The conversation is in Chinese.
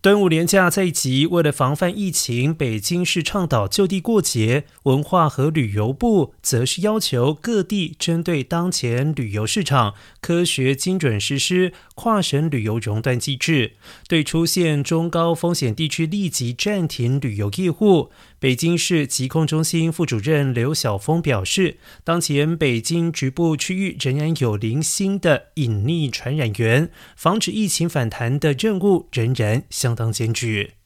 端午连假在即，为了防范疫情，北京市倡导就地过节。文化和旅游部则是要求各地针对当前旅游市场，科学精准实施跨省旅游熔断机制，对出现中高风险地区立即暂停旅游业务。北京市疾控中心副主任刘晓峰表示，当前北京局部区域仍然有零星的隐匿传染源，防止疫情反弹的任务仍然相当艰巨。